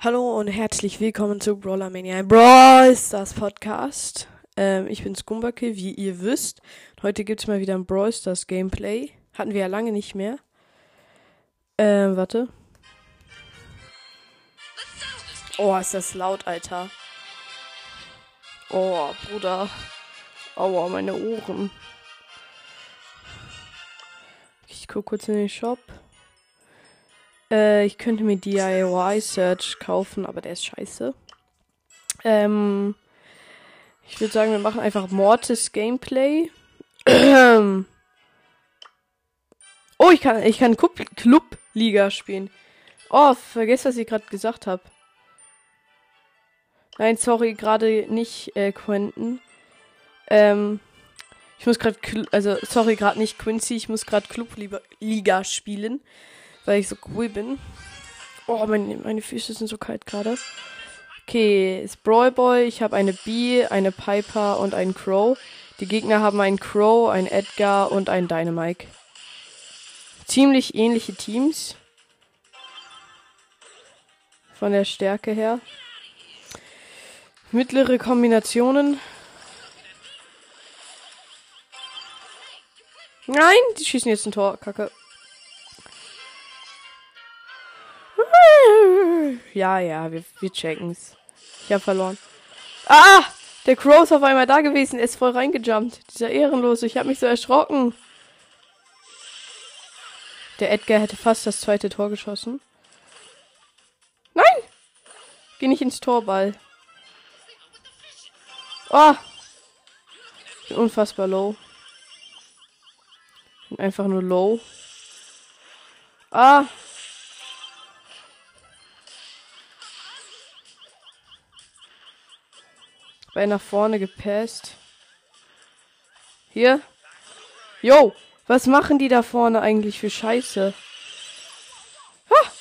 Hallo und herzlich willkommen zu Brawler Mania Brawl Stars Podcast. Ähm, ich bin Skumbake, wie ihr wisst. Heute gibt's mal wieder ein Brawl Stars Gameplay. Hatten wir ja lange nicht mehr. Ähm, warte. Oh, ist das laut, Alter. Oh, Bruder. Aua, meine Ohren. Ich guck kurz in den Shop. Äh, ich könnte mir DIY Search kaufen, aber der ist scheiße. Ähm, ich würde sagen, wir machen einfach Mortis Gameplay. oh, ich kann, ich kann Club, Club Liga spielen. Oh, vergesst, was ich gerade gesagt habe. Nein, sorry, gerade nicht, äh, Quentin. Ähm, ich muss gerade, also, sorry, gerade nicht Quincy, ich muss gerade Club Liga spielen weil ich so cool bin. Oh, meine, meine Füße sind so kalt gerade. Okay, ist Boy. Ich habe eine Bee, eine Piper und einen Crow. Die Gegner haben einen Crow, einen Edgar und einen Dynamike. Ziemlich ähnliche Teams. Von der Stärke her. Mittlere Kombinationen. Nein, die schießen jetzt ein Tor. Kacke. Ja, ja, wir, wir checken's. Ich hab verloren. Ah! Der Crow ist auf einmal da gewesen. Er ist voll reingejumpt. Dieser Ehrenlose. Ich hab mich so erschrocken. Der Edgar hätte fast das zweite Tor geschossen. Nein! Geh nicht ins Torball. Oh! Bin unfassbar low. Bin einfach nur low. Ah! Bei nach vorne gepasst. Hier. Yo, was machen die da vorne eigentlich für Scheiße? Ha!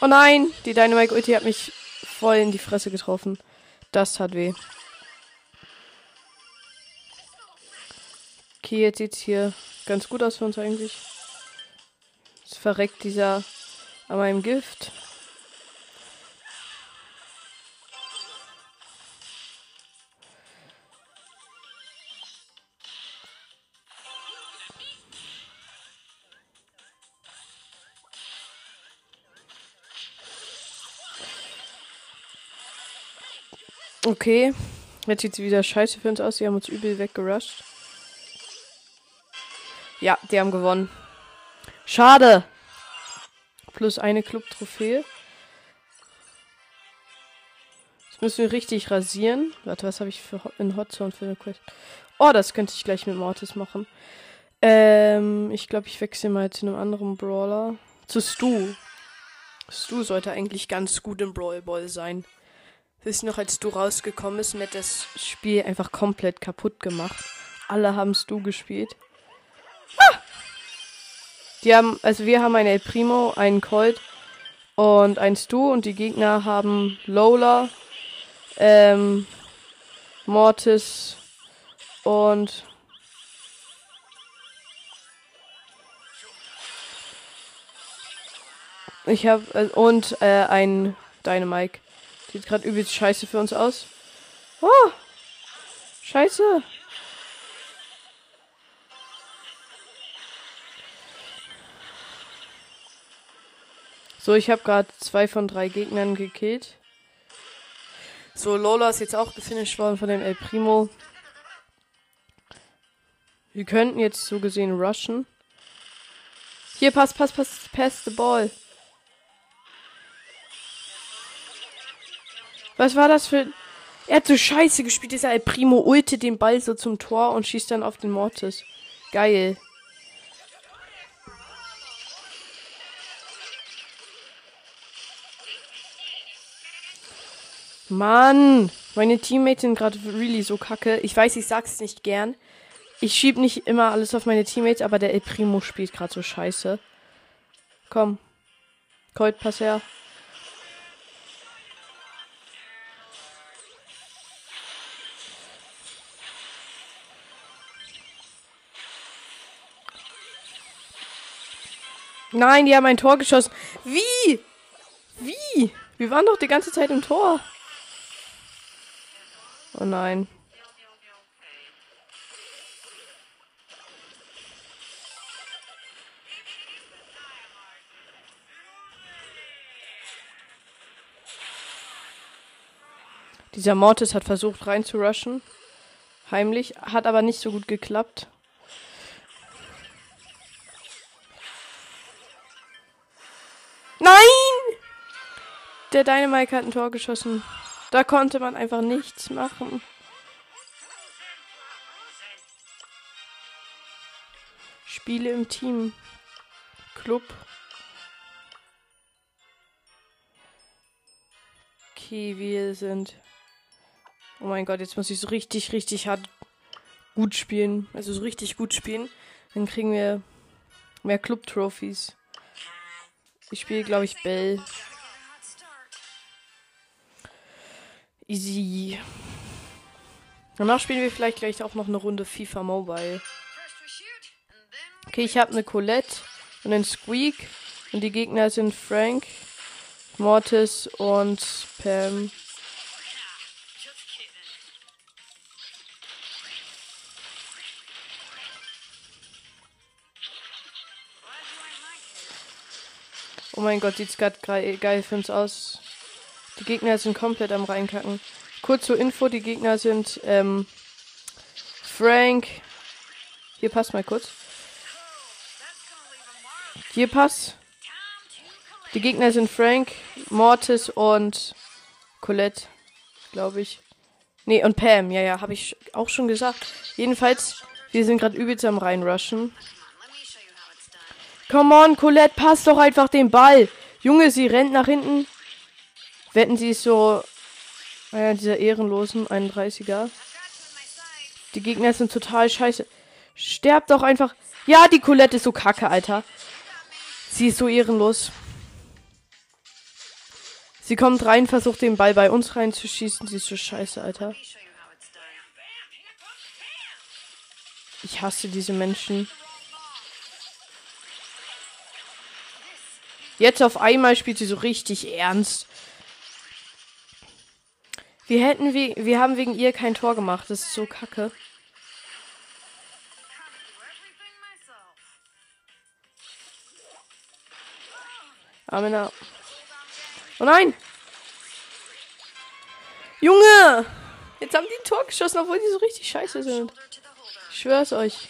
Oh nein, die Dynamite Ulti hat mich voll in die Fresse getroffen. Das hat weh. Okay, jetzt sieht's hier ganz gut aus für uns eigentlich. Jetzt verreckt dieser an meinem Gift. Okay. Jetzt sieht sie wieder scheiße für uns aus. Die haben uns übel weggerusht. Ja, die haben gewonnen. Schade. Plus eine Club-Trophäe. Jetzt müssen wir richtig rasieren. Warte, was habe ich für in Hotzone für eine Quest? Oh, das könnte ich gleich mit Mortis machen. Ähm, ich glaube, ich wechsle mal zu einem anderen Brawler. Zu Stu. Stu sollte eigentlich ganz gut im Brawl Ball sein. Wisst noch, als du rausgekommen bist, mir hat das Spiel einfach komplett kaputt gemacht. Alle haben du gespielt. Ah! Die haben, also wir haben einen El Primo, einen Colt und einen Stu und die Gegner haben Lola, ähm, Mortis und ich habe äh, und äh, ein Dynamike. Sieht gerade übelst scheiße für uns aus. Oh! Scheiße! So, ich habe gerade zwei von drei Gegnern gekillt. So, Lola ist jetzt auch gefinisht worden von dem El Primo. Wir könnten jetzt so gesehen rushen. Hier, pass, pass, pass, pass the ball. Was war das für. Er hat so scheiße gespielt, dieser El Primo ulte den Ball so zum Tor und schießt dann auf den Mortis. Geil. Mann, meine Teammates sind gerade really so kacke. Ich weiß, ich sag's nicht gern. Ich schieb nicht immer alles auf meine Teammates, aber der El Primo spielt gerade so scheiße. Komm. Colt, pass her. Nein, die haben ein Tor geschossen. Wie? Wie? Wir waren doch die ganze Zeit im Tor. Oh nein. Dieser Mortis hat versucht reinzurushen. Heimlich. Hat aber nicht so gut geklappt. Nein! Der Dynamite hat ein Tor geschossen. Da konnte man einfach nichts machen. Spiele im Team. Club. Okay, wir sind. Oh mein Gott, jetzt muss ich so richtig, richtig hart gut spielen. Also so richtig gut spielen. Dann kriegen wir mehr Club-Trophies. Ich spiele, glaube ich, Bell. Easy. Danach spielen wir vielleicht gleich auch noch eine Runde FIFA Mobile. Okay, ich habe eine Colette und einen Squeak. Und die Gegner sind Frank, Mortis und Pam. Oh mein Gott, sieht's gerade geil für uns aus. Die Gegner sind komplett am reinkacken. Kurz zur Info, die Gegner sind ähm, Frank. Hier passt mal kurz. Hier passt. Die Gegner sind Frank, Mortis und Colette, glaube ich. Nee, und Pam. Ja, ja, habe ich auch schon gesagt. Jedenfalls, wir sind gerade übelst am reinrushen. Come on, Colette, passt doch einfach den Ball. Junge, sie rennt nach hinten. Wetten sie ist so. Naja, dieser ehrenlosen 31er. Die Gegner sind total scheiße. Sterbt doch einfach. Ja, die Colette ist so kacke, Alter. Sie ist so ehrenlos. Sie kommt rein, versucht den Ball bei uns reinzuschießen. Sie ist so scheiße, Alter. Ich hasse diese Menschen. Jetzt auf einmal spielt sie so richtig ernst. Wir hätten wir, wir haben wegen ihr kein Tor gemacht. Das ist so kacke. Amina. Oh nein! Junge! Jetzt haben die ein Tor geschossen, obwohl die so richtig scheiße sind. Ich schwör's euch.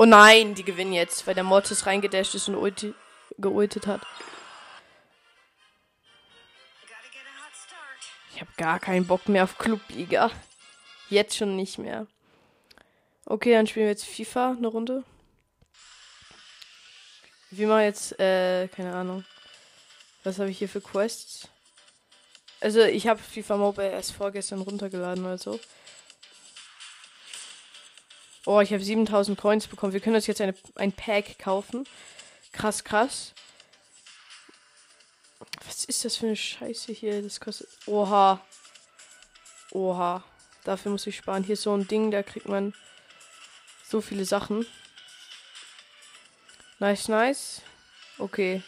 Oh nein, die gewinnen jetzt, weil der Mortis reingedasht ist und ulti geultet hat. Ich habe gar keinen Bock mehr auf Clubliga. Jetzt schon nicht mehr. Okay, dann spielen wir jetzt FIFA eine Runde. Wir machen jetzt, äh, keine Ahnung. Was habe ich hier für Quests? Also, ich habe FIFA Mobile erst vorgestern runtergeladen oder so. Oh, ich habe 7000 Coins bekommen. Wir können uns jetzt eine, ein Pack kaufen. Krass, krass. Was ist das für eine Scheiße hier? Das kostet. Oha. Oha. Dafür muss ich sparen. Hier ist so ein Ding, da kriegt man so viele Sachen. Nice, nice. Okay.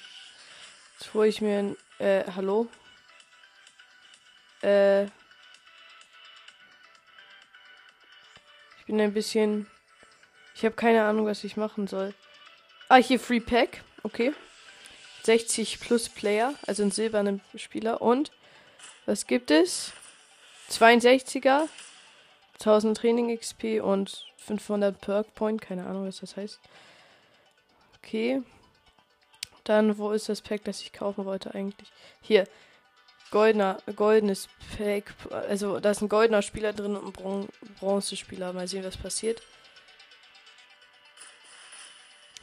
Jetzt hole ich mir ein. Äh, hallo? Äh. Bin ein bisschen. Ich habe keine Ahnung, was ich machen soll. Ah, hier Free Pack. Okay. 60 plus Player, also ein silbernen Spieler. Und was gibt es? 62er, 1000 Training XP und 500 Perk Point. Keine Ahnung, was das heißt. Okay. Dann, wo ist das Pack, das ich kaufen wollte eigentlich? Hier. Goldener, goldenes Pack. Also, da ist ein goldener Spieler drin und ein Bron Bronzespieler. Mal sehen, was passiert.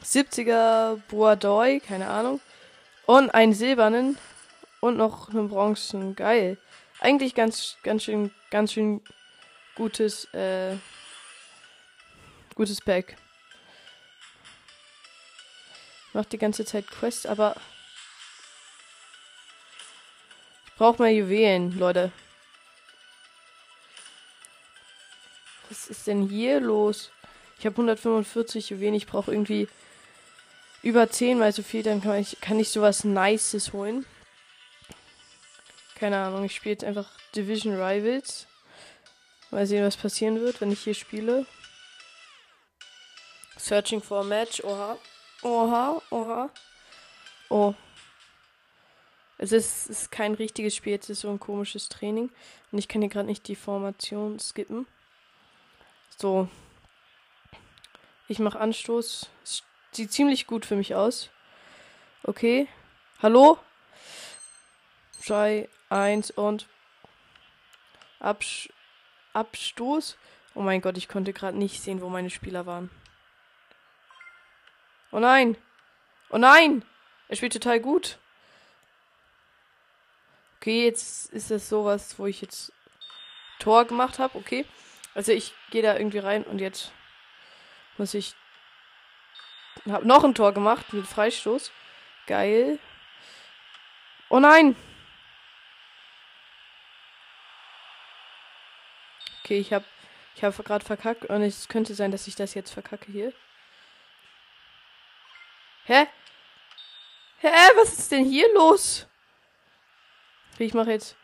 70er Boadoy, keine Ahnung. Und einen silbernen und noch einen Bronzen. Geil. Eigentlich ganz, ganz schön, ganz schön gutes, äh, gutes Pack. Macht die ganze Zeit Quest, aber brauche mehr Juwelen, Leute. Was ist denn hier los? Ich habe 145 Juwelen. Ich brauche irgendwie über zehnmal so viel, dann kann ich, kann ich sowas Nices holen. Keine Ahnung, ich spiele jetzt einfach Division Rivals. Mal sehen, was passieren wird, wenn ich hier spiele. Searching for a match. Oha. Oha, oha. Oh. Es ist, es ist kein richtiges Spiel, jetzt ist so ein komisches Training. Und ich kann hier gerade nicht die Formation skippen. So. Ich mache Anstoß. Es sieht ziemlich gut für mich aus. Okay. Hallo? 3, 1 und Absch Abstoß. Oh mein Gott, ich konnte gerade nicht sehen, wo meine Spieler waren. Oh nein! Oh nein! Er spielt total gut. Okay, jetzt ist es sowas, wo ich jetzt Tor gemacht habe. Okay. Also ich gehe da irgendwie rein und jetzt muss ich. Hab noch ein Tor gemacht mit Freistoß. Geil. Oh nein! Okay, ich habe ich habe gerade verkackt und es könnte sein, dass ich das jetzt verkacke hier. Hä? Hä? Was ist denn hier los? Ich mache jetzt.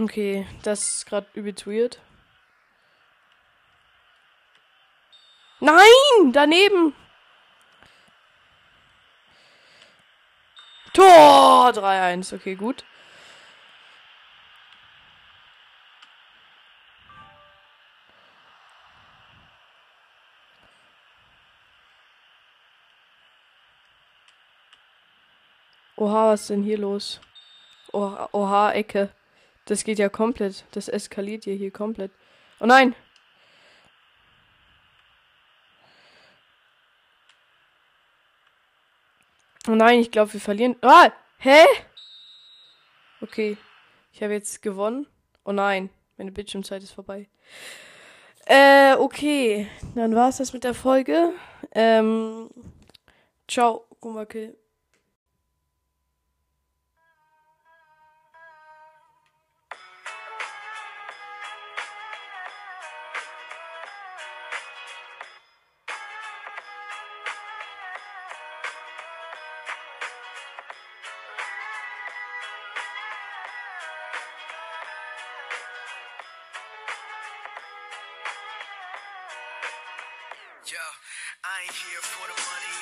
Okay, das ist gerade übelst weird. Nein! Daneben! Tor! 3-1. Okay, gut. Oha, was ist denn hier los? Oha, oha, Ecke. Das geht ja komplett. Das eskaliert ja hier komplett. Oh nein! Oh nein, ich glaube, wir verlieren. Ah! Hä? Okay. Ich habe jetzt gewonnen. Oh nein, meine Bildschirmzeit ist vorbei. Äh, okay. Dann war es das mit der Folge. Ähm, ciao, Gummakill. Yo, I ain't here for the money,